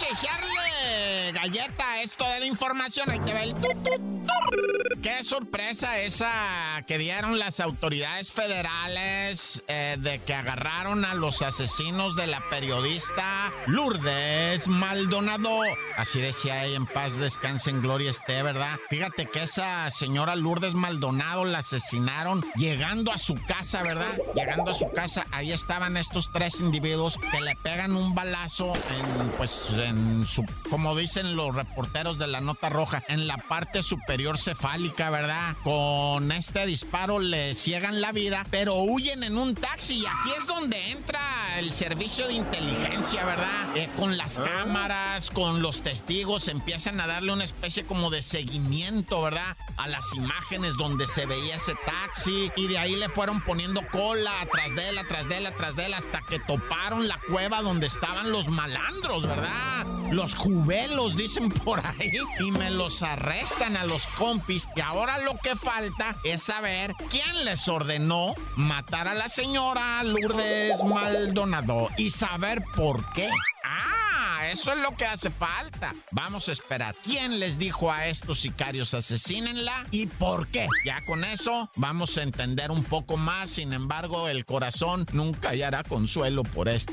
Vamos galleta a esto de la información. Ahí te ve el Qué sorpresa esa que dieron las autoridades federales eh, de que agarraron a los asesinos de la periodista Lourdes Maldonado. Así decía ella, en paz descanse en gloria esté, ¿verdad? Fíjate que esa señora Lourdes Maldonado la asesinaron llegando a su casa, ¿verdad? Llegando a su casa, ahí estaban estos tres individuos que le pegan un balazo en, pues, en su, como dicen los reporteros de la nota roja, en la parte superior cefálica, ¿verdad? Con este disparo le ciegan la vida, pero huyen en un taxi. Y aquí es donde entra el servicio de inteligencia, ¿verdad? Eh, con las ah. cámaras, con los testigos, empiezan a darle una especie como de seguimiento, ¿verdad? A las imágenes donde se veía ese taxi. Y de ahí le fueron poniendo cola atrás de él, atrás de él, atrás de él, hasta que toparon la cueva donde estaban los malandros, ¿verdad? Los jubelos, dicen por ahí, y me los arrestan a los compis. Y ahora lo que falta es saber quién les ordenó matar a la señora Lourdes Maldonado y saber por qué. Ah, eso es lo que hace falta. Vamos a esperar. ¿Quién les dijo a estos sicarios asesínenla y por qué? Ya con eso vamos a entender un poco más. Sin embargo, el corazón nunca hallará consuelo por esto.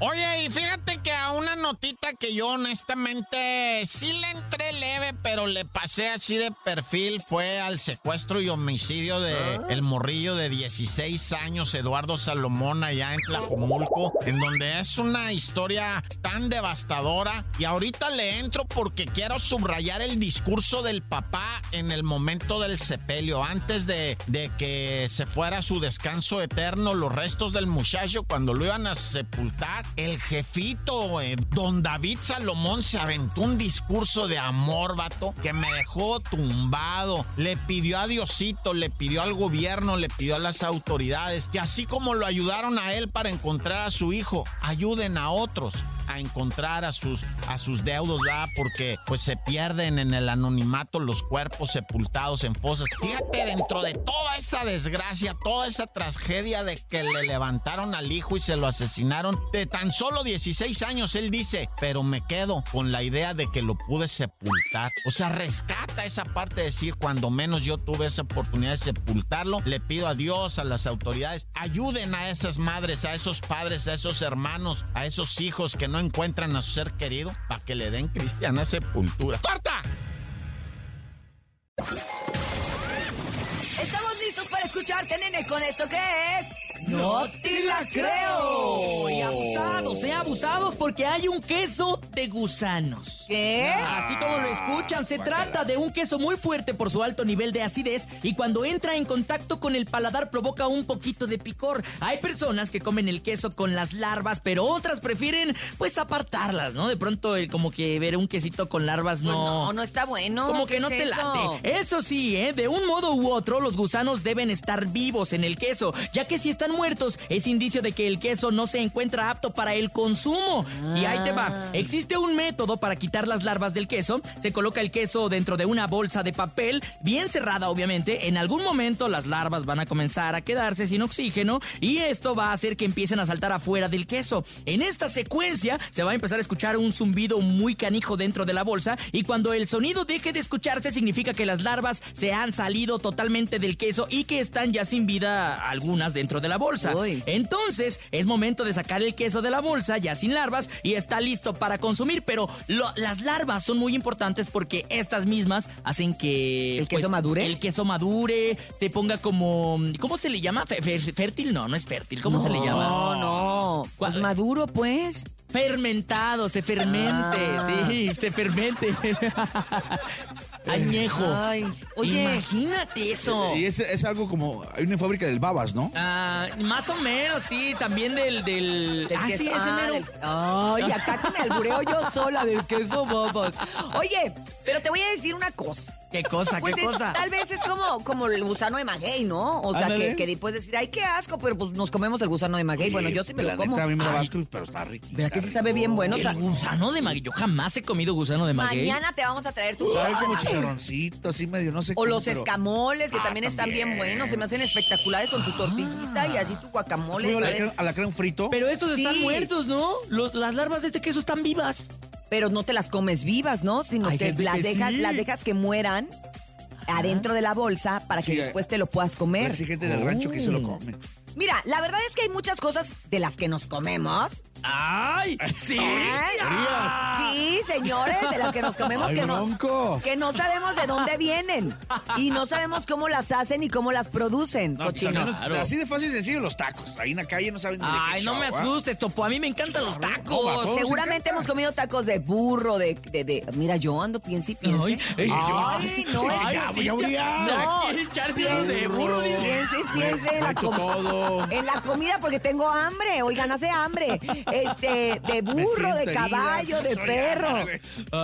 Oye, y fíjate que a una notita que yo honestamente sí le entré leve, pero le pasé así de perfil, fue al secuestro y homicidio de ah. el morrillo de 16 años, Eduardo Salomón, allá en Tlajomulco, en donde es una historia tan devastadora. Y ahorita le entro porque quiero subrayar el discurso del papá en el momento del sepelio, antes de, que se fuera a su descanso eterno, los restos del muchacho, cuando lo iban a sepultar, el jefito, eh, don David Salomón, se aventó un discurso de amor, vato, que me dejó tumbado. Le pidió a Diosito, le pidió al gobierno, le pidió a las autoridades, que así como lo ayudaron a él para encontrar a su hijo, ayuden a otros a encontrar a sus, a sus deudos, ¿verdad? Porque pues se pierden en el anonimato los cuerpos sepultados en fosas. Fíjate, dentro de toda esa desgracia, toda esa tragedia de que le levantaron al hijo y se lo asesinaron de tan solo 16 años, él dice, pero me quedo con la idea de que lo pude sepultar. O sea, rescata esa parte de decir, cuando menos yo tuve esa oportunidad de sepultarlo, le pido a Dios, a las autoridades, ayuden a esas madres, a esos padres, a esos hermanos, a esos hijos que no encuentran a su ser querido para que le den cristiana sepultura. ¡Corta! Estamos para escucharte, nene, con esto que es... ¡No te la creo! Y abusados, ¿eh? Abusados porque hay un queso de gusanos. ¿Qué? Así como lo escuchan, se trata de un queso muy fuerte por su alto nivel de acidez y cuando entra en contacto con el paladar provoca un poquito de picor. Hay personas que comen el queso con las larvas, pero otras prefieren pues apartarlas, ¿no? De pronto el, como que ver un quesito con larvas no... no, no está bueno. Como que no te late. Eso sí, ¿eh? De un modo u otro, los gusanos deben estar vivos en el queso, ya que si están muertos es indicio de que el queso no se encuentra apto para el consumo. Y ahí te va. Ah. Existe un método para quitar las larvas del queso. Se coloca el queso dentro de una bolsa de papel, bien cerrada obviamente. En algún momento las larvas van a comenzar a quedarse sin oxígeno y esto va a hacer que empiecen a saltar afuera del queso. En esta secuencia se va a empezar a escuchar un zumbido muy canijo dentro de la bolsa y cuando el sonido deje de escucharse significa que las larvas se han salido totalmente del queso y que están ya sin vida algunas dentro de la bolsa. Entonces, es momento de sacar el queso de la bolsa ya sin larvas y está listo para consumir, pero las larvas son muy importantes porque estas mismas hacen que... ¿El queso pues, madure? El queso madure, te ponga como... ¿Cómo se le llama? ¿Fértil? No, no es fértil. ¿Cómo se le llama? No, no. Pues maduro, pues. Fermentado, se fermente, Ah. sí, se fermente. Añejo. Ay, oye. Imagínate eso. Y es, es algo como. Hay una fábrica del Babas, ¿no? Ah, más o menos, sí, también del... del... Del ah, queso. sí, ese Ah, mero. del- Ay, acá que me albureo yo sola del queso babas. Oye, pero te voy a decir una cosa. ¿Qué cosa, Pues qué es- cosa? tal vez es como, como el gusano de maguey, ¿no? O sea, Ándale. que, que puedes decir, ay, qué asco, pero pues nos comemos el gusano de maguey. bueno, yo sí me lo como. neta, a mí me da Ay. asco, pero está rico. ¿Verdad que sí sabe bien bueno? O sea, El gusano de maguey. Yo jamás he comido gusano de maguey. mañana te vamos a traer tu Sabe gusano. Chicharroncito, así medio, no sé O cómo, los pero- escamoles, que Ah, también están bien también. buenos. Se me hacen espectaculares con tu tortillita y así tu guacamole. Como ¿sabes? alacrán- alacrán frito. Pero estos están Sí. muertos, ¿no? Los- las larvas de este queso están vivas. Pero no te las comes vivas, ¿no? Sino Hay que gente las que dejas, sí. las dejas que mueran adentro de la bolsa para que Sí, después te lo puedas comer. Hay gente en el rancho que se lo come. Mira, la verdad es que hay muchas cosas de las que nos comemos. ¡Ay! ¡Sí! ¿Eh? Sí, señores, de las que nos comemos Ay, que no, que no sabemos de dónde vienen. Y no sabemos cómo las hacen y cómo las producen, No, pues, cochinos. Claro. Así de fácil sencillo los tacos. Ahí en la calle no saben ni de Ay, qué no me show, ¿ah? asustes, Topo. A mí me encantan los tacos. todos Seguramente hemos comido tacos de burro, de, de, de- Mira, yo ando piense y piense. Ay, ey, Ay, no, Ay, ya, ya. ya No. de burro, dice. Piense y piense en la, todo. en la comida porque tengo hambre. Oigan, hace hambre. Este, de burro, de herida, caballo, de perro.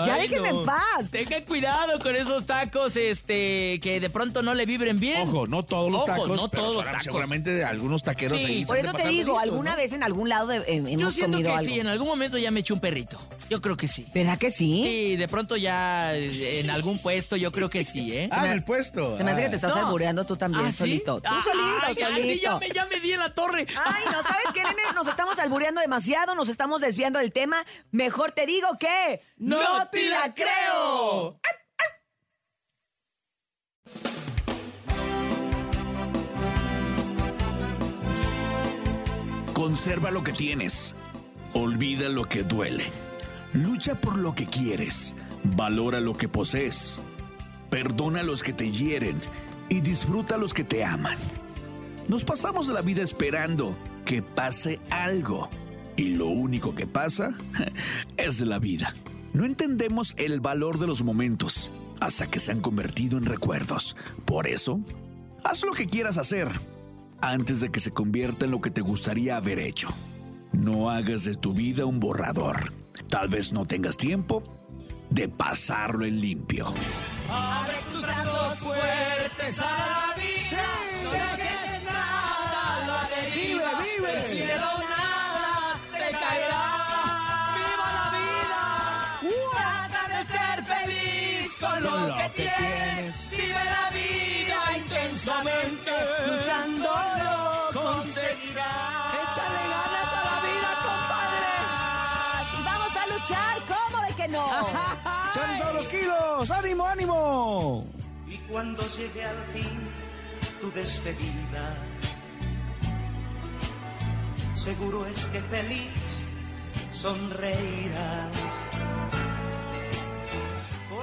Ya déjenme no. en paz. Tengan cuidado con esos tacos, este, que de pronto no le vibren bien. Ojo, no todos los Ojo, tacos. no pero todos los tacos. Seguramente de algunos taqueros Sí, ahí. Por eso te digo, listos, alguna ¿no? vez en algún lado de- eh, hemos Yo siento comido que algo. sí, en algún momento ya me eché un perrito. Yo creo que sí. ¿Verdad que sí? Sí, de pronto ya eh, en algún puesto yo creo que sí, ¿eh? Ah, en el puesto. Se me hace que te estás No. albureando tú también, ¿Ah, sí? solito. Tú Ah, solito, ay, ay, sí, solito. ya, me, ya me di en la torre. Ay, no sabes qué, nene, nos estamos albureando demasiado, nos estamos desviando del tema. Mejor te digo que ¡No te la creo! Conserva lo que tienes. Olvida lo que duele. Lucha por lo que quieres. Valora lo que posees. Perdona a los que te hieren y disfruta a los que te aman. Nos pasamos la vida esperando que pase algo. Y lo único que pasa es la vida. No entendemos el valor de los momentos hasta que se han convertido en recuerdos. Por eso, haz lo que quieras hacer antes de que se convierta en lo que te gustaría haber hecho. No hagas de tu vida un borrador. Tal vez no tengas tiempo de pasarlo en limpio. Abre tus brazos fuertes a la. Con lo, que, tienes. Vive la vida intensamente. Luchándolo conseguirás. Échale ganas a la vida, compadre. Y vamos a luchar, ¿cómo de que no? ¡Son todos los kilos! ¡Ánimo, ánimo! Y cuando llegue al fin tu despedida, seguro es que feliz sonreirás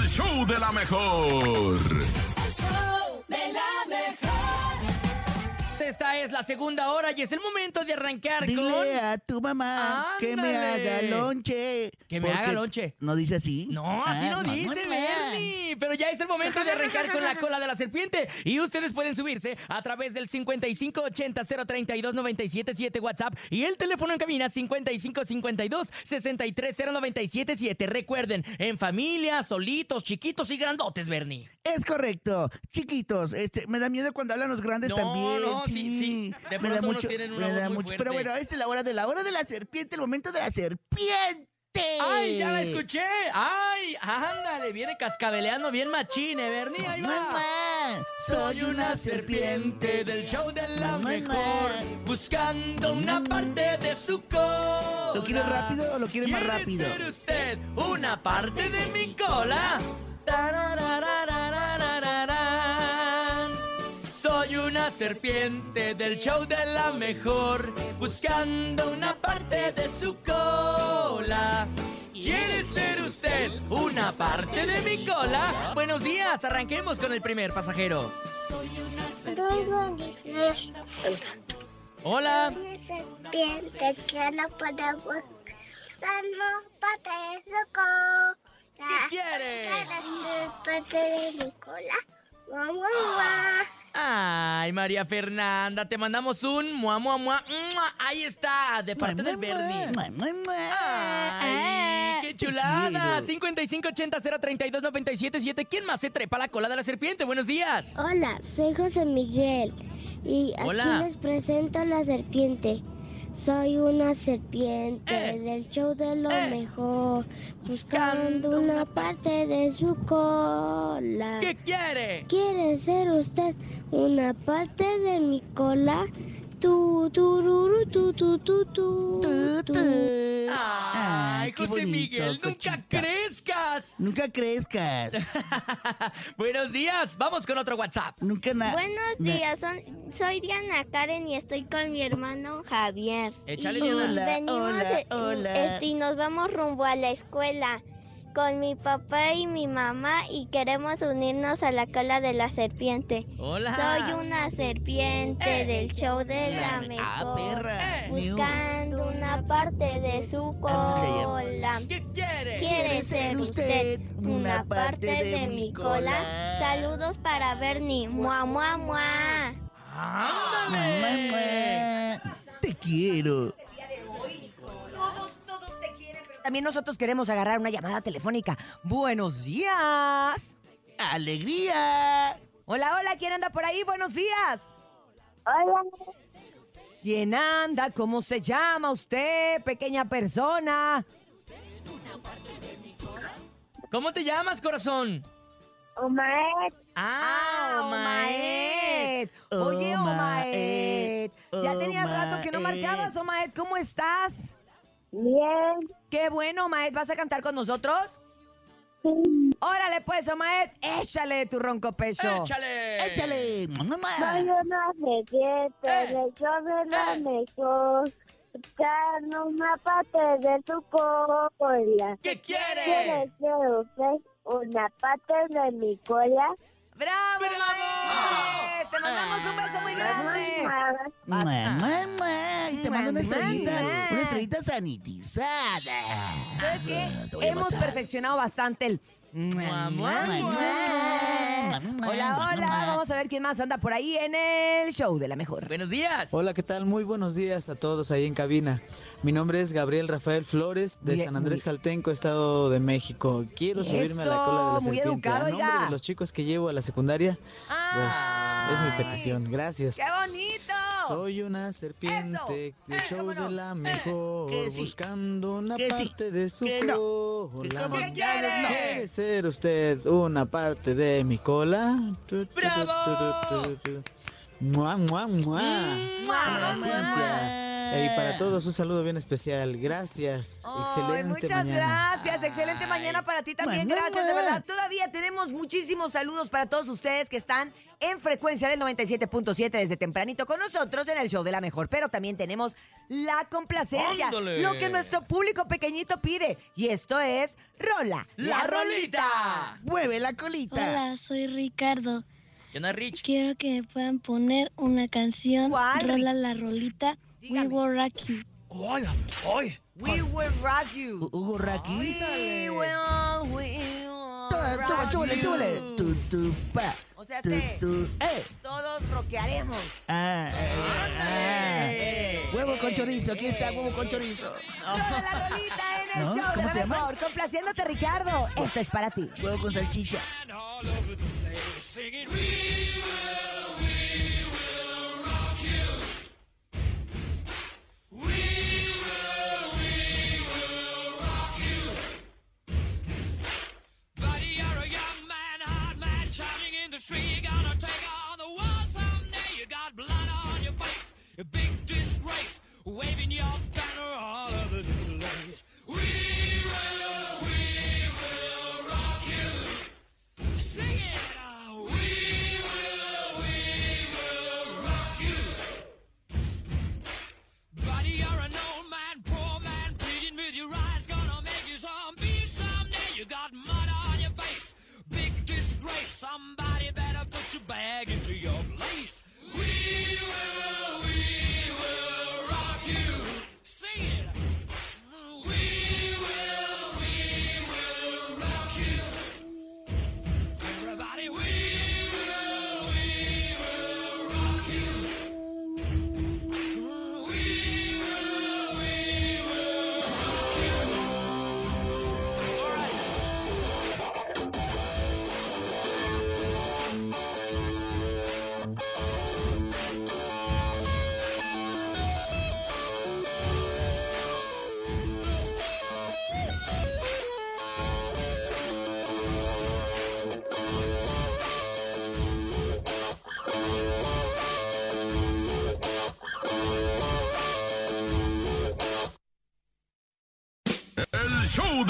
Conseguirás. El show de la mejor. esta es la segunda hora y es el momento de arrancar Dile con... a tu mamá que me Ándale. haga lonche. Que me haga lonche. ¿No dice así? No, así Ah, no dice. Bernie. Pero ya es el momento de arrancar con la cola de la serpiente. Y ustedes pueden subirse a través del 5580-032-977 WhatsApp y el teléfono en cabina 5552-630977. Recuerden, en familia, solitos, chiquitos y grandotes, Bernie. Es correcto. Chiquitos, este, me da miedo cuando hablan los grandes No, también. no, sí, sí. De me da mucho, tienen una me voz da muy mucho. Pero bueno, esta es la hora de la hora de la serpiente, el momento de la serpiente. ¡Ay, ya la escuché! ¡Ay, ándale! Viene cascabeleando bien machine, Bernie. Ahí va. Mamá, soy una serpiente del show de la mejor, buscando una parte de su cola. ¿Lo quiere rápido o lo quiere más ¿Quiere rápido? ser usted una parte de mi cola? Soy una serpiente del show de la mejor, buscando una parte de su cola. ¿Quiere ser usted una parte de mi cola? Buenos días, arranquemos con el primer pasajero. Hola. Una serpiente que no podemos usarlo para su cola. ¿Qué quiere? Parte de mi cola. Guau, guau, guau. Ay, María Fernanda, te mandamos un mua, mua, mua, mua. Ahí está, de parte del Bernie. Mua, mua, mua. ¡Ay, qué chulada! quiero. 5580-032-977. ¿Quién más se trepa la cola de la serpiente? Buenos días. Hola, soy José Miguel y aquí Hola. les presento la serpiente. Soy una serpiente Eh. del show de lo Eh. mejor, buscando una parte de su cola. ¿Qué quiere? ¿Quiere ser usted una parte de mi cola? Tu, tururu, tu, tu, tu, tu, Tu, tu. tu. Ay, qué José bonito, Miguel, nunca Cochita. crezcas. Nunca crezcas. Buenos días, vamos con otro WhatsApp. Nunca nada. Buenos días, son- soy Diana Karen y estoy con mi hermano Javier. Échale, y Diana. Hola, venimos hola, eh, hola. este, y nos vamos rumbo a la escuela con mi papá y mi mamá y queremos unirnos a la cola de la serpiente. Hola. Soy una serpiente Eh. del show de la Ah, mejor. Eh. perra. Un- Buscando una parte de su cola. ¿Qué quiere? ¿Quiere ser usted una parte de mi cola? Saludos para Bernie. Mua, mua, mua. Mua, ¡Ándale! mua. Te quiero. También nosotros queremos agarrar una llamada telefónica. Buenos días. ¡Alegría! Hola, hola, ¿quién anda por ahí? Buenos días. Hola. ¿Quién anda? ¿Cómo se llama usted, pequeña persona? ¿Cómo te llamas, corazón? Omar. Ah, Omaed. Omaed. Oye, Omaed, Omaed. Ya tenía rato que no Omaed. marcabas, Omaed. ¿Cómo estás? Bien. Qué bueno, Omaed. ¿Vas a cantar con nosotros? Órale, pues, Omaed. Échale tu ronco pecho. ¡Échale! ¡Échale! Mua, mua. Soy una serpiente Eh. show de la Eh. una parte de su cola. ¿Qué quiere? ¿Quiere ser usted una parte de mi cola? ¡Bravo, ¡Bravo! Te mandamos un beso muy grande. Mua, mua. Y te mando una estrellita, una estrellita sanitizada. ¿Sabes qué? Hemos perfeccionado bastante el... Mua, mua, Mua, Hola, hola. Vamos a ver quién más anda por ahí en el show de la mejor. Buenos días. Hola, ¿qué tal? Muy buenos días a todos ahí en cabina. Mi nombre es Gabriel Rafael Flores de Bien, San Andrés Jaltenco, Estado de México. Quiero subirme a la cola de la serpiente. educado, a nombre de los chicos que llevo a la secundaria, pues es mi petición. Gracias. ¡Qué bonito! Soy una serpiente Eh, show no. de la mejor, sí. buscando una Que sí. parte de su no. Cola. ¿Qué quiere? ¿Quiere ser usted una parte de mi cola? ¡Bravo! Mua, mua, mua. Mua, Hola, mua. Y para todos un saludo bien especial. Gracias. Ay, Excelente muchas mañana. gracias, excelente mañana para ti también, gracias, de verdad. Todavía tenemos muchísimos saludos para todos ustedes que están en frecuencia del 97.7 desde tempranito con nosotros en el show de la mejor, pero también tenemos la complacencia, ¡Ándale! lo que nuestro público pequeñito pide, y esto es Rola, ¡La rolita! Mueve la colita. Hola, soy Ricardo. ¿Qué onda, Rich? Quiero que me puedan poner una canción. ¿Cuál? Rola la rolita. Dígame. We Will Rock You. ¡Hola! ¡Ay! We will rock you. Hu- Hugo Raki. We will, we will rock you. súbale. Tu, tu, pa. O sea, Tu, se- tu, eh. todos rockearemos. Ah, ah, ah. Eh. Huevo con chorizo, aquí está, huevo con chorizo. Rola la rolita en el ¿No? show ¿Cómo se llama? mejor. Complaciéndote, Ricardo. Esto es para ti. Huevo con salchicha.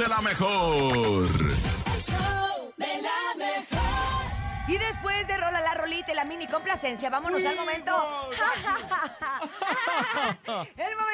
El show de la mejor. Y después de Rola la Rolita y la mini complacencia, vámonos al momento. el momento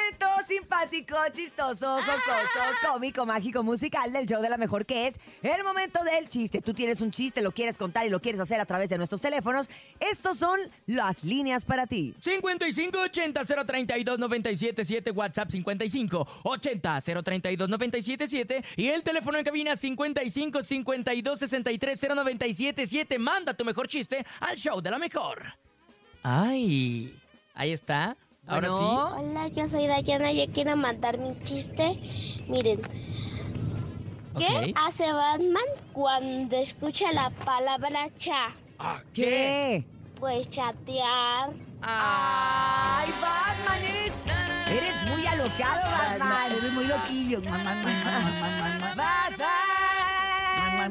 simpático, chistoso, jocoso, cómico, mágico, musical del show de la mejor, que es el momento del chiste. Tú tienes un chiste, lo quieres contar y lo quieres hacer a través de nuestros teléfonos. Estos son las líneas para ti. 5580 032 977 WhatsApp 5580 032 977 y el teléfono en cabina 55 52 63 0977. Manda tu mejor chiste al show de la mejor. Ay, ahí está. Ahora Bueno. Hola, yo soy Dayana. Yo quiero mandar mi chiste. Miren, ¿qué hace Batman cuando escucha la palabra cha? sí. ¿Qué? Pues chatear. ¡Ay, Batman! Eres, eres muy alocado, Batman. Eres muy loquillo. Man, man, man, man, man, man, man. Batman.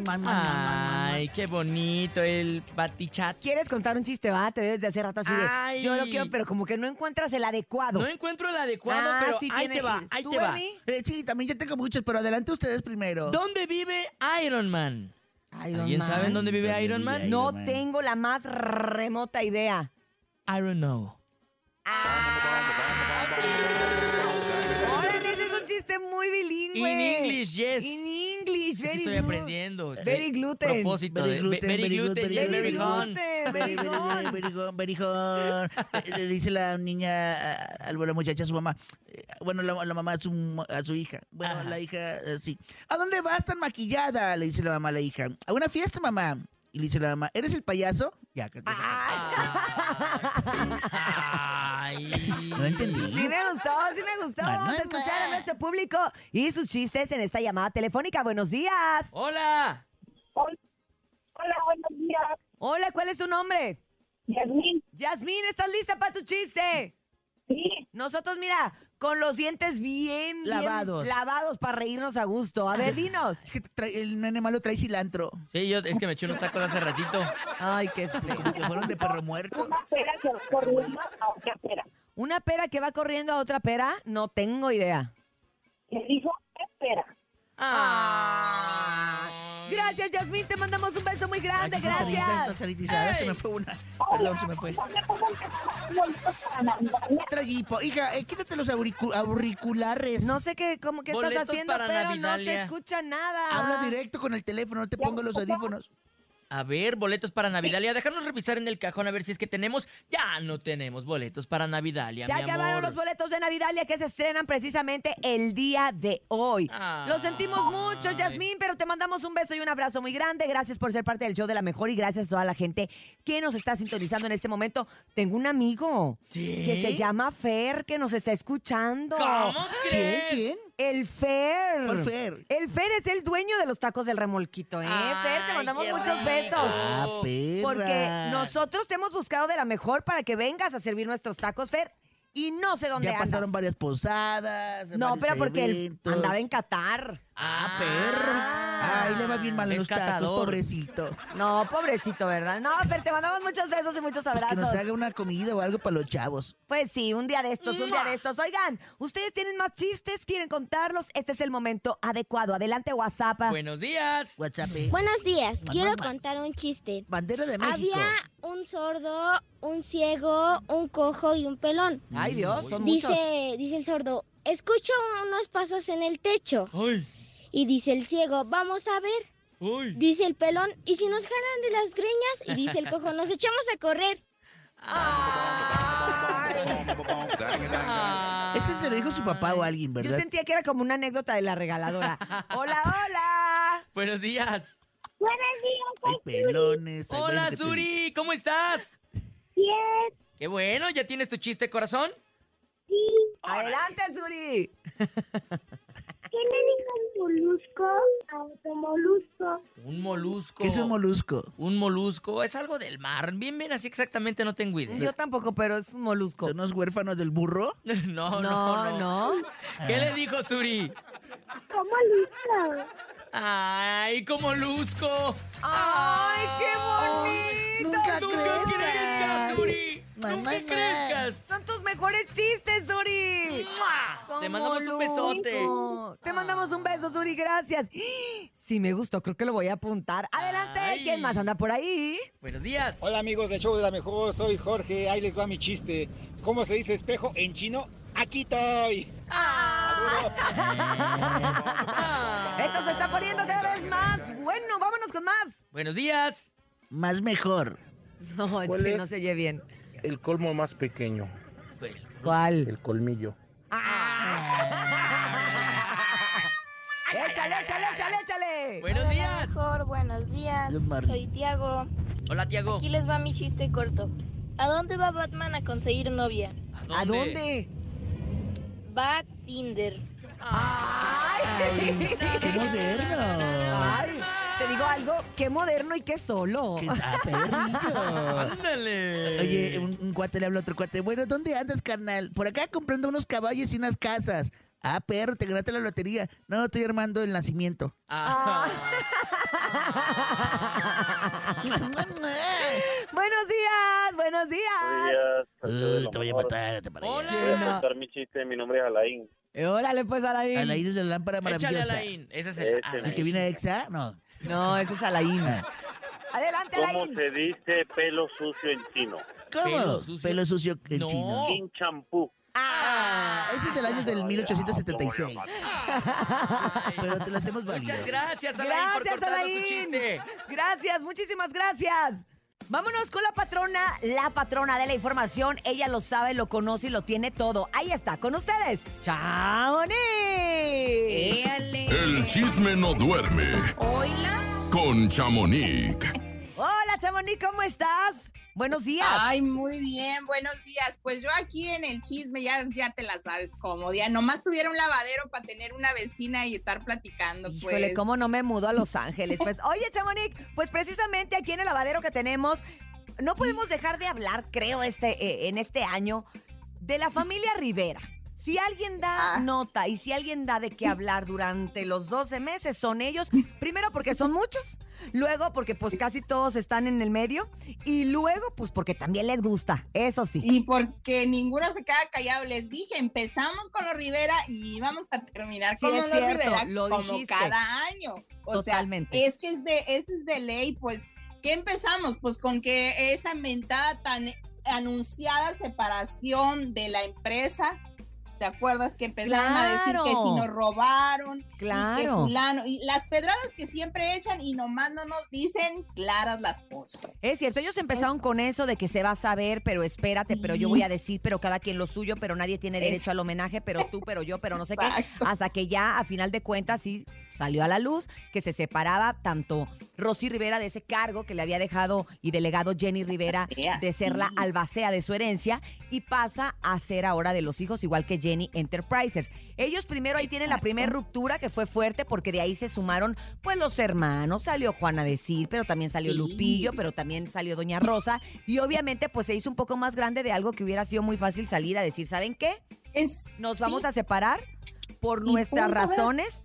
Ay, qué bonito el batichat. ¿Quieres contar un chiste, va? Te ves de hace rato así de, Ay. yo lo quiero, pero como que no encuentras el adecuado. No encuentro el adecuado, Ah, pero sí ahí tiene- te va, ahí ¿Tú, te va. Eh, sí, también ya tengo muchos, pero adelante ustedes primero. ¿Dónde vive Iron Man? Iron ¿Alguien Man. sabe dónde vive ¿Dónde Iron vive Man? Iron No Man? tengo la más remota idea. I don't know. Órale, ese es un chiste muy bilingüe. In English, yes. In English, Es que very estoy aprendiendo. Very gluten. Propósito Very gluten, very gluten, very gone. gluten, Very, very. Eh, Le dice la niña a, a la muchacha a su mamá. eh, Bueno, la, la mamá a su, a su hija. Bueno, Ajá. la hija así. ¿A dónde vas tan maquillada? Le dice la mamá a la hija. A una fiesta, mamá. Y le dice la mamá, ¿eres el payaso? Ya, creo que sí. Ay. No entendí. Sí me gustó, sí me gustó. Mamá. Vamos a escuchar a nuestro público y sus chistes en esta llamada telefónica. Buenos días. Hola. Hola, buenos días. Hola, ¿cuál es tu nombre? Yasmín. Yasmín, ¿estás lista para tu chiste? Sí. Nosotros, mira, con los dientes bien, bien Lavados. lavados para reírnos a gusto. A ver, dinos. Es que trae- el nene malo trae cilantro. Sí, yo es que me eché unos tacos hace ratito. Ay, qué feo. Como que fueron de perro muerto. Pera que va corriendo a otra pera. ¿Una pera que va corriendo a otra pera? No tengo idea. Le dijo, espera. Ah. Gracias, Yasmín. Te mandamos un beso muy grande. Gracias. sanitizada, Se me fue una. Perdón, se me fue. Tragipo. Hija, eh, quítate los auricu- auriculares. No sé qué, cómo que estás Boletos haciendo, para pero no se Navidalia. escucha nada. Habla directo con el teléfono, no te pongo los audífonos. A ver, boletos para Navidalia. Déjanos revisar en el cajón a ver si es que tenemos. Ya no tenemos boletos para Navidalia, Se mi acabaron amor. los boletos de Navidalia que se estrenan precisamente el día de hoy. Lo sentimos mucho, Yasmín, pero te mandamos un beso y un abrazo muy grande. Gracias por ser parte del show de la mejor y gracias a toda la gente que nos está sintonizando en este momento. Tengo un amigo ¿Sí? que se llama Fer que nos está escuchando. ¿Cómo ¿Quién? crees? ¿Quién? El Fer. ¿Cuál Fer? El Fer es el dueño de los tacos del remolquito, ¿eh? Fer, te mandamos qué muchos rico. besos. Ah, perra. Porque nosotros te hemos buscado de la mejor para que vengas a servir nuestros tacos, Fer, y no sé dónde Ya andas. pasaron varias posadas. No, pero porque él andaba en Qatar. Ah, perro. Ay, le va bien mal Es los tacos, pobrecito. No, pobrecito, ¿verdad? No, Fer, te mandamos muchos besos y muchos Pues que abrazos. nos haga una comida o algo para los chavos. Pues sí, un día de estos, un día de estos. Oigan, ¿ustedes tienen más chistes? ¿Quieren contarlos? Este es el momento adecuado. Adelante, WhatsApp. Buenos días. WhatsApp. Buenos días, quiero contar un chiste. Bandera de México. Había un sordo, un ciego, un cojo y un pelón. Ay, Dios, son muchos. Dice, dice el sordo, escucho unos pasos en el techo. Ay, Y dice el ciego, vamos a ver. ay. Dice el pelón, ¿y si nos jalan de las greñas? Y dice el cojo, nos echamos a correr. Ese se lo dijo su papá o alguien, Yo ¿verdad? sentía que era como una anécdota de la regaladora. hola, hola. Buenos días. Ay, pelones. ay, bueno Hola, te- Suri. ¿Cómo estás? Bien. Qué bueno. ¿Ya tienes tu chiste, corazón? Adelante, Suri. ¿Qué le dijo un molusco a otro molusco? Un molusco. ¿Qué es un molusco? Un molusco. Es algo del mar. Bien, bien, así exactamente no tengo idea. Yo tampoco, pero es un molusco. ¿Son los huérfanos del burro? No, no, No, no. no. ¿Qué le dijo Suri? ¿Cómo molusco? ¡Ay, como molusco! ¡Ay, qué bonito! ¡Nunca ¡Nunca crezcas! crezcas, Suri! Mamá, ¡Nunca crezcas! Son tus mejores chistes, Suri. ¡Mua! Te mandamos un besote. Te mandamos un beso, Suri, gracias. Sí, me gustó, creo que lo voy a apuntar. Adelante, Ay. ¿quién más anda por ahí? Buenos días. Hola amigos del show de la mejor, soy Jorge, ahí les va mi chiste. ¿Cómo se dice espejo en chino? Aquí estoy. Esto se está poniendo cada vez más bueno. Vámonos con más. Buenos días. Más mejor. No, es ¿Cuál que es? no se oye bien. El colmo más pequeño, ¿Cuál? el colmillo. échale, échale, échale, échale. Buenos días. Mejor, buenos días. Soy Tiago. Hola, Tiago. Aquí les va mi chiste corto. ¿A dónde va Batman a conseguir novia? ¿A dónde? Va a Tinder. ¡Ay! ¡Qué moderno! Ay, te digo algo, qué moderno y qué solo. ¡Qué perrillo! ¡Ándale! Oye, un, un cuate le habla a otro cuate. Bueno, ¿dónde andas, carnal? Por acá comprando unos caballos y unas casas. Ah, perro, te ganaste la lotería. No, estoy armando el nacimiento. Ah. Buenos días, buenos días. Uy, te voy a matar, te parece. Hola. Voy a contar mi chiste, mi nombre es Alain. Eh, Órale, pues, Alain. Alain es de la lámpara Échale, maravillosa. Alain. Ese es el Ese. ¿El que viene a Exa? No. No, ese es Alain. Adelante, ¿Cómo Alain. se dice pelo sucio en chino? ¿Cómo? Pelo sucio. Pelo sucio en No. chino. Sin champú. Ah, ese es del año del 1876. Pero te lo hacemos válido. Muchas gracias, Alain, por Gracias, cortarnos tu Alain. chiste. Gracias, muchísimas gracias. Vámonos con la patrona, la patrona de la información. Ella lo sabe, lo conoce y lo tiene todo. Ahí está, con ustedes, Chamonix. El chisme no duerme Hola. con Chamonix. Hola, Chamonix, ¿cómo estás? Buenos días. Ay, muy bien, buenos días. Pues yo aquí en el chisme, ya, ya te la sabes cómo. Ya nomás tuviera un lavadero para tener una vecina y estar platicando, pues. Híjole, ¿cómo no me mudo a Los Ángeles? Pues, oye, Chamonix, pues precisamente aquí en el lavadero que tenemos, no podemos dejar de hablar, creo, este, eh, en este año, de la familia Rivera. Si alguien da nota y si alguien da de qué hablar durante los 12 meses, son ellos. Primero porque son muchos, luego porque pues casi todos están en el medio y luego pues porque también les gusta, eso sí. Y porque ninguno se queda callado, les dije, empezamos con los Rivera y vamos a terminar Sí, con los cierto, Rivera lo como dijiste. cada año. O Totalmente. sea, es que es de, es de ley, pues, ¿qué empezamos? Pues con que esa mentada tan anunciada separación de la empresa ¿Te acuerdas que empezaron a decir que si Claro. nos robaron? Y que Claro. fulano. Y las pedradas que siempre echan y nomás no nos dicen claras las cosas. Es cierto, ellos empezaron Eso. con eso de que se va a saber, pero espérate, pero yo voy a decir, pero cada quien lo suyo, pero nadie tiene derecho Eso. al homenaje, pero tú, pero yo, pero no sé Exacto. qué. Hasta que ya, a final de cuentas, sí salió a la luz que se separaba tanto Rosy Rivera de ese cargo que le había dejado y delegado Jenny Rivera Ea, de ser la albacea de su herencia y pasa a ser ahora de los hijos, igual que Jenny Enterprises. Ellos primero ahí tienen la primera ruptura que fue fuerte porque de ahí se sumaron pues los hermanos, salió Juana de Sil, pero también salió Sí. Lupillo, pero también salió Doña Rosa y obviamente pues se hizo un poco más grande de algo que hubiera sido muy fácil salir a decir, ¿saben qué? Es, Nos sí. vamos a separar por nuestras razones.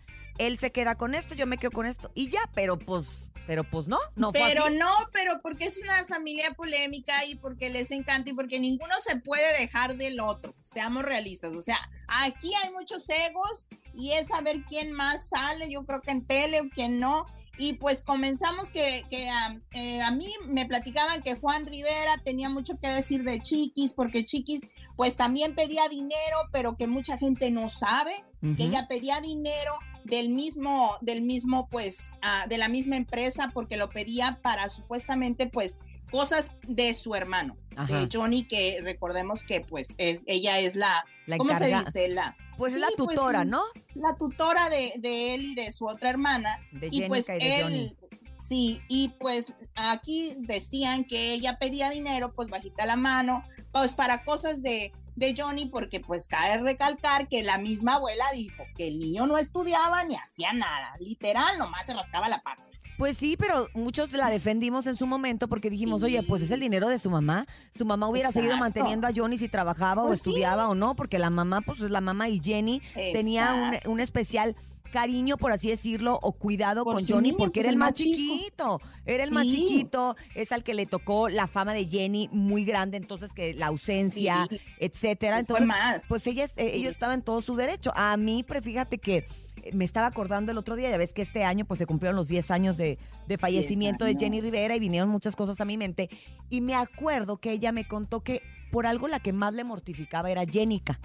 Él se queda con esto, yo me quedo con esto y ya, pero pues, pero pues no, no fue pero así. no, pero porque es una familia polémica y porque les encanta y porque ninguno se puede dejar del otro. Seamos realistas. O sea, aquí hay muchos egos y es saber quién más sale. Yo creo que en tele o quién no. Y pues comenzamos que, que ah, eh, a mí me platicaban que Juan Rivera tenía mucho que decir de Chiquis, porque Chiquis pues también pedía dinero, pero que mucha gente no sabe, Ujú. que ella pedía dinero del mismo, del mismo, pues, ah, de la misma empresa, porque lo pedía para supuestamente, pues, cosas de su hermano, Ajá. de Johnny, que recordemos que, pues, es- ella es la, La ¿cómo se dice? La, Pues es la pues, tutora, sí. ¿no? la tutora de, de él y de su otra hermana. De y pues y de él, Johnny. sí, y pues aquí decían que ella pedía dinero, pues bajita la mano, pues para cosas de, de Johnny, porque pues cabe recalcar que la misma abuela dijo que el niño no estudiaba ni hacía nada, literal, nomás se rascaba la panza. Pues sí, pero muchos la defendimos en su momento porque dijimos, oye, pues es el dinero de su mamá. Su mamá hubiera seguido manteniendo a Johnny si trabajaba o Pues sí. estudiaba o no, porque la mamá, pues es la mamá y Jenny tenía un, un especial cariño, por así decirlo, o cuidado Por con Johnny niño, porque pues, era el más chiquito, era el más Sí. chiquito, es al que le tocó la fama de Jenny muy grande, entonces que la ausencia, Sí. etcétera. Fue Entonces, más. pues ella, eh, ellos estaban en todo su derecho. A mí, pero fíjate que eh, me estaba acordando el otro día, ya ves que este año pues se cumplieron los 10 años de, de fallecimiento de Jenny. Rivera y vinieron muchas cosas a mi mente. Y me acuerdo que ella me contó que por algo la que más le mortificaba era Jenica.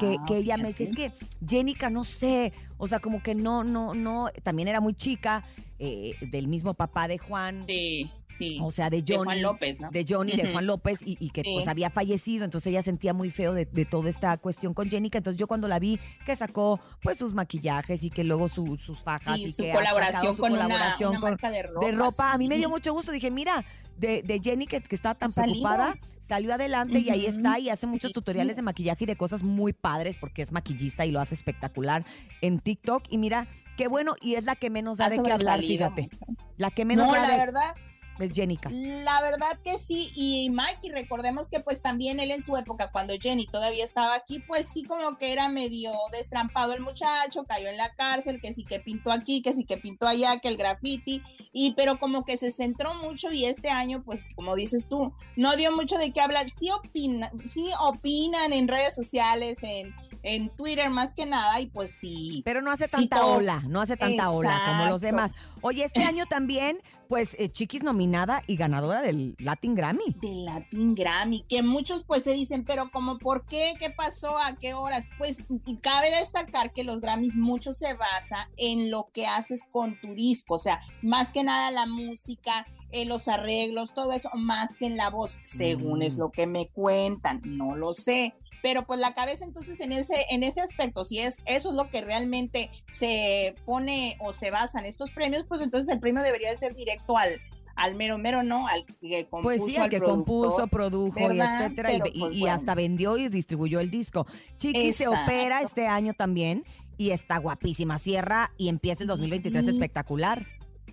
Que, que ella me decía, es que Jenica, no sé, o sea, como que no, no, no, también era muy chica, eh, del mismo papá de Juan. Sí, sí. O sea, de De Johnny. Juan López, ¿no? De Johnny, de. Juan López, y, y que Sí. pues había fallecido, entonces ella sentía muy feo de, de toda esta cuestión con Jenica. Entonces yo cuando la vi que sacó pues sus maquillajes y que luego su- sus fajas. Y Y, su que colaboración su con una- colaboración una con- marca de ropa, de ropa. A mí me dio mucho gusto. Dije, mira, de, de Jenny que, que estaba tan preocupada, salió adelante y ahí está y hace sí. muchos tutoriales de maquillaje y de cosas muy padres porque es maquillista y lo hace espectacular en TikTok. Y mira, qué bueno, y es la que menos da de qué hablar, fíjate. La que menos No, da la de- verdad, es Jenica. La verdad que sí, y Mikey, recordemos que pues también él en su época, cuando Jenny todavía estaba aquí, pues sí como que era medio destrampado el muchacho, cayó en la cárcel, que sí que pintó aquí, que sí que pintó allá, que el graffiti, y pero como que se centró mucho y este año, pues como dices tú, no dio mucho de qué hablar, sí, opina, sí opinan en redes sociales, en, en Twitter más que nada, y pues sí. Pero no hace tanta ola, no hace tanta ola como los demás. Oye, este año también, pues eh, Chiquis nominada y ganadora del Latin Grammy. del Latin Grammy, que muchos pues se dicen, pero como por qué, qué pasó, a qué horas, pues y cabe destacar que los Grammys mucho se basa en lo que haces con tu disco, o sea, más que nada la música, eh, los arreglos, todo eso, más que en la voz, según es Mm. lo que me cuentan, no lo sé. Pero pues la cabeza entonces en ese, en ese aspecto, si es eso es lo que realmente se pone o se basa en estos premios, pues entonces el premio debería de ser directo al, al mero mero, ¿no? Al que compuso, Pues sí, al que compuso, produjo y etcétera, y, Pero, y- pues, y bueno. hasta vendió y distribuyó el disco. Chiquis se opera este año también y está guapísima. Cierra y empieza el 2023 Sí. espectacular.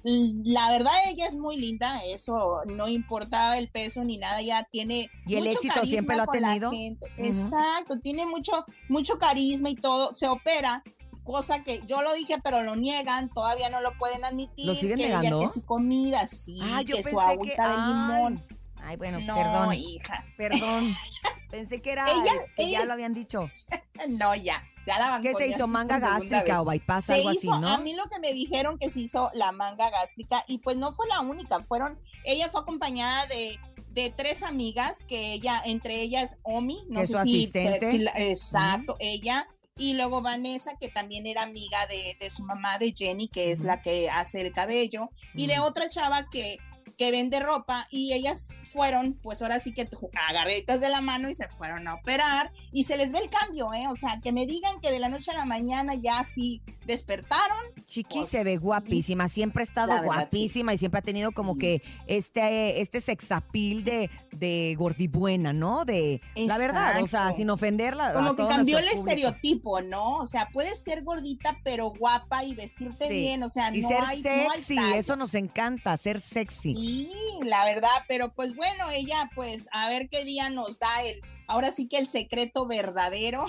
La verdad, ella es muy linda, eso no importaba el peso ni nada, ya tiene Y el mucho éxito carisma siempre lo ha tenido. Exacto, tiene mucho, mucho carisma y todo, se opera, cosa que yo lo dije, pero lo niegan, todavía no lo pueden admitir. ¿Lo siguen que ella negando? que su comida, sí, Ah, que su agüita que- de limón. Ay, ay, bueno, no, perdón. hija, Perdón. Pensé que era Ella- que ya ella- lo habían dicho. no, ya, ya la ¿Qué se hizo? ¿Manga gástrica o bypass, Se algo hizo, así, no? a mí lo que me dijeron que se hizo la manga gástrica y pues no fue la única, fueron, ella fue acompañada de, de tres amigas que ella, entre ellas Omi, no sé su si la- exacto, ella y luego Vanessa que también era amiga de, de su mamá de Jenny, que es la que hace el cabello, y de otra chava que que vende ropa y ellas fueron, pues ahora sí que agarritas de la mano y se fueron a operar y se les ve el cambio, ¿eh? O sea, que me digan que de la noche a la mañana ya así despertaron. Chiqui Pues, se ve sí. guapísima, siempre ha estado verdad, guapísima y siempre ha tenido como que este, este sexapil de, de gordibuena, ¿no? De la verdad, o sea, sin ofenderla. Como que cambió el público. estereotipo, ¿no? O sea, puedes ser gordita pero guapa y vestirte Sí. bien, o sea, y no ser hay, no hay sexy, eso nos encanta, ser sexy. Sí, la verdad, pero pues bueno, ella pues a ver qué día nos da el, ahora sí que el secreto verdadero.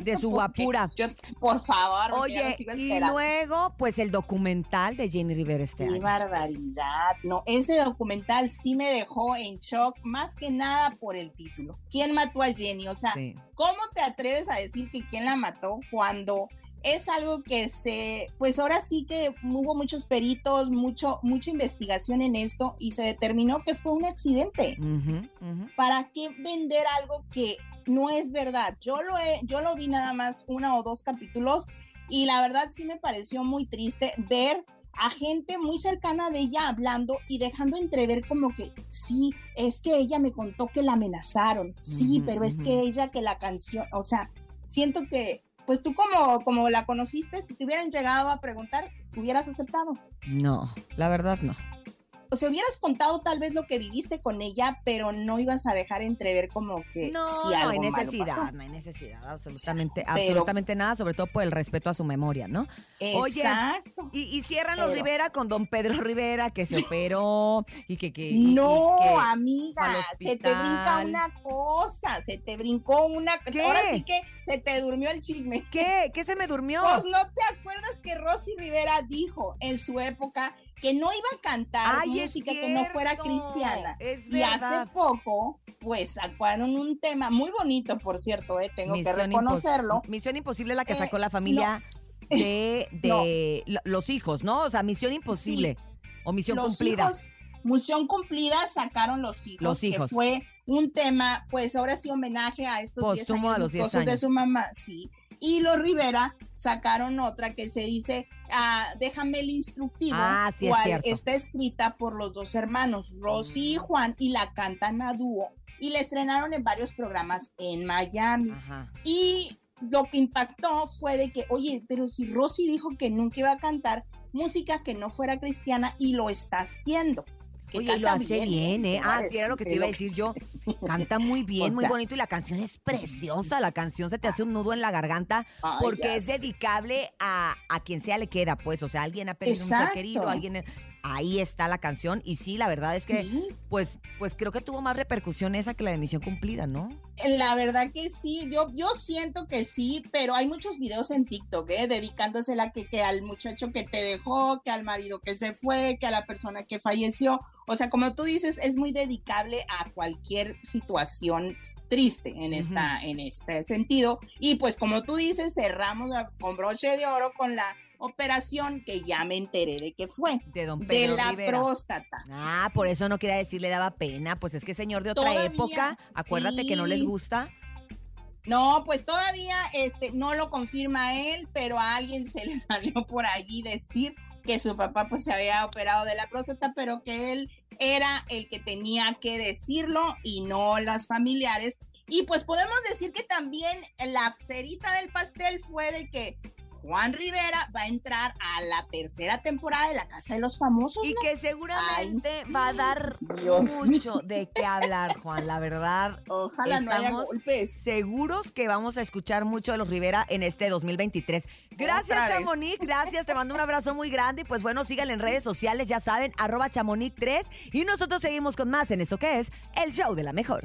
De su guapura. Yo, por favor, Oye, y luego, pues el documental de Jenny Rivera este Qué año. barbaridad. No, ese documental sí me dejó en shock, más que nada por el título. ¿Quién mató a Jenny? O sea, Sí. ¿cómo te atreves a decir que quién la mató cuando es algo que se, pues ahora sí que hubo muchos peritos, mucho, mucha investigación en esto y se determinó que fue un accidente? ¿Para qué vender algo que no es verdad? Yo lo he, yo lo vi nada más una o dos capítulos y la verdad sí me pareció muy triste ver a gente muy cercana de ella hablando y dejando entrever como que sí, es que ella me contó que la amenazaron, sí, pero es que ella que la canción, o sea, siento que pues tú como, como la conociste, si te hubieran llegado a preguntar, hubieras aceptado. No, la verdad no. O sea, hubieras contado tal vez lo que viviste con ella, pero no ibas a dejar entrever como que No, si no algo hay malo necesidad, pasó. no hay necesidad, absolutamente, Pero- absolutamente nada, sobre todo por el respeto a su memoria, ¿no? Exacto. y, y cierran los Rivera con don Pedro Rivera, que se operó y que... que y- y No, que amiga, se te brinca una cosa, se te brincó una... ¿Qué? Ahora sí que se te durmió el chisme. ¿Qué? ¿Qué se me durmió? Pues no te acuerdas que Rosy Rivera dijo en su época que no iba a cantar Ay, música que no fuera cristiana. y hace poco, pues sacaron un tema muy bonito, por cierto, eh, tengo que reconocerlo. Impos- Misión Imposible la que Eh, sacó la familia de, de lo- los hijos, ¿no? O sea, Misión Imposible o Misión los Cumplida. hijos, Misión cumplida sacaron los hijos, Los hijos. que fue un tema, pues ahora sí homenaje a estos 10 Póstumo años a los 10 luctuosos de años. su mamá, sí. Y los Rivera sacaron otra que se dice ah, Déjame el instructivo, Ah, sí, cual está escrita por los dos hermanos, Rosy y Juan, y la cantan a dúo. Y la estrenaron en varios programas en Miami. Ajá. Y lo que impactó fue de que, oye, pero si Rosy dijo que nunca iba a cantar música que no fuera cristiana y lo está haciendo. Que Oye, y lo hace bien, ¿eh? a Ah, sí, era lo que te iba a decir yo. Canta muy bien, O muy sea- bonito y la canción es preciosa. La canción se te hace un nudo en la garganta porque es dedicable a, a quien sea le queda, pues. O sea, alguien ha perdido un ser querido, alguien... Ahí está la canción y sí, la verdad es que, Sí. pues, pues creo que tuvo más repercusión esa que la de Misión Cumplida, ¿no? La verdad que sí, yo, yo siento que sí, pero hay muchos videos en TikTok, ¿eh? Dedicándosela que, que al muchacho que te dejó, que al marido que se fue, que a la persona que falleció. O sea, como tú dices, es muy dedicable a cualquier situación triste en esta en este sentido y pues como tú dices cerramos con broche de oro con la operación que ya me enteré de que fue De don de Pedro la Rivera. próstata Ah, por eso no quería decir le daba pena, pues es que señor de otra Todavía, época, acuérdate que no les gusta. No, pues todavía este no lo confirma él, pero a alguien se le salió por allí decir que su papá pues se había operado de la próstata, pero que él era el que tenía que decirlo y no las familiares. Y pues podemos decir que también la cerita del pastel fue de que Juan Rivera va a entrar a la tercera temporada de La Casa de los Famosos. Y ¿no? que seguramente va a dar Dios mucho de qué hablar, Juan, la verdad. Ojalá no haya golpes. Seguros que vamos a escuchar mucho de los Rivera en este 2023. Gracias. Chamonix, gracias, te mando un abrazo muy grande y pues bueno, síganle en redes sociales, ya saben, arroba Chamonix3 y nosotros seguimos con más en esto que es el show de la mejor.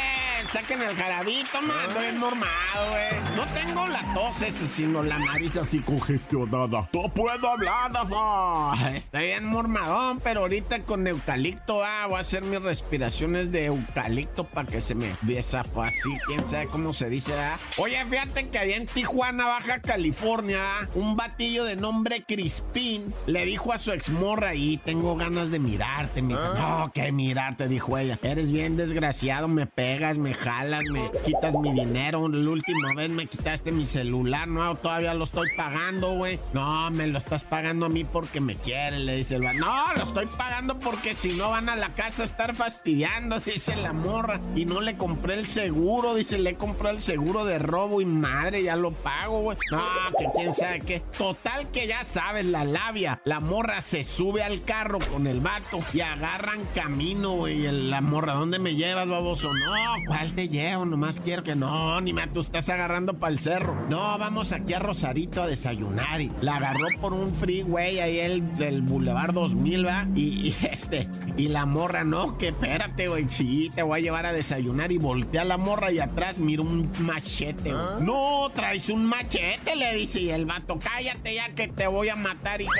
Saquen el jarabito, no, ando bien normado, güey. No tengo la tos esa, sino la nariz así congestionada. No puedo hablar, Dafa. Estoy bien mormadón, pero ahorita con eucalipto, ah, voy a hacer mis respiraciones de eucalipto para que se me desafó así, quién sabe cómo se dice, ah. Oye, fíjate que allá en Tijuana, Baja California, un batillo de nombre Crispín le dijo a su exmorra y tengo ganas de mirarte, mija. No, que mirarte, dijo ella. Eres bien desgraciado, me pegas, me jalas, me quitas mi dinero. La última vez me quitaste mi celular, no, todavía lo estoy pagando, güey. No, me lo estás pagando a mí porque me quieres, le dice el. No, lo estoy pagando porque si no van a la casa a estar fastidiando, dice la morra. Y no le compré el seguro, dice, le compré el seguro de robo y madre, ya lo pago, güey. No, que quién sabe qué. Total que ya sabes, la labia. La morra se sube al carro con el vato y agarran camino, güey. La morra, ¿dónde me llevas, baboso? No, ¿cuál te llevo? Nomás quiero que no, ni me tú estás agarrando para el cerro. No, vamos aquí a Rosarito a desayunar. Y la agarró por un freeway ahí el del Boulevard 2000, ¿va? Y, y este, y la morra, no, que espérate, güey. Sí, te voy a llevar a desayunar. Y voltea la morra y atrás mira un machete, güey. No, traes un machete, le dice. Y el vato, cállate ya que te voy a matar, hija.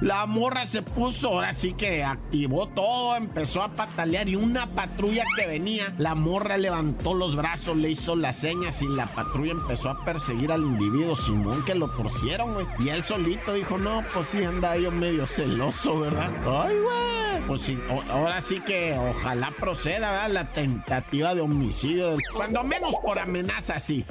La morra se puso, ahora sí que activó todo, empezó a patalear y una patrulla que venía, la morra levantó los brazos, le hizo las señas y la patrulla empezó a perseguir al individuo Simón que lo torcieron, güey. Y él solito dijo, no, pues sí, anda yo medio celoso, ¿verdad? Ay, güey. Pues sí, ahora sí que ojalá proceda, ¿verdad? La tentativa de homicidio, cuando menos por amenaza, sí.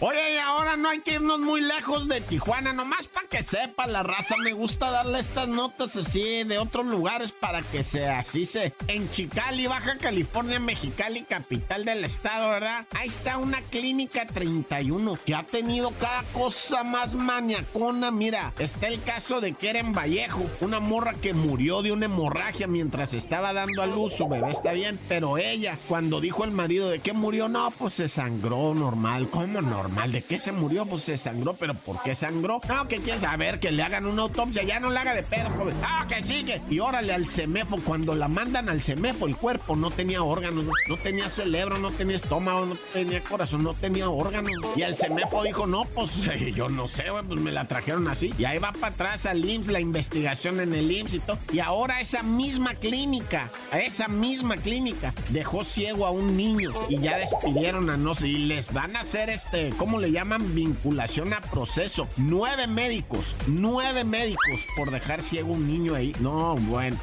Oye, y ahora no hay que irnos muy lejos de Tijuana, nomás para que sepa la raza. Me gusta darle estas notas así de otros lugares para que se así se. En Chicali, Baja California, Mexicali, capital del estado, ¿verdad? Ahí está una clínica 31 que ha tenido cada cosa más maniacona. Mira, está el caso de Keren Vallejo, una morra que murió de una hemorragia mientras estaba dando a luz. Su bebé está bien, pero ella, cuando dijo el marido de que murió, no, pues se sangró normal. ¿Cómo normal? ¿De qué se murió? Pues se sangró, pero ¿por qué sangró? No, que quieren saber, que le hagan una autopsia, ya no le haga de pedo, joven. Ah, que sigue. Y órale al semefo, cuando la mandan al semefo, el cuerpo no tenía órganos, no, tenía cerebro, no tenía estómago, no tenía corazón, no tenía órganos. Y el semefo dijo, no, pues yo no sé, güey, pues me la trajeron así. Y ahí va para atrás al IMSS, la investigación en el IMSS y todo. Y ahora esa misma clínica, esa misma clínica, dejó ciego a un niño y ya despidieron a no sé, y les van a hacer este, ¿cómo le llaman? Vinculación a proceso. Nueve médicos, nueve médicos por dejar ciego un niño ahí. No, bueno.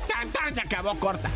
Se acabó corta.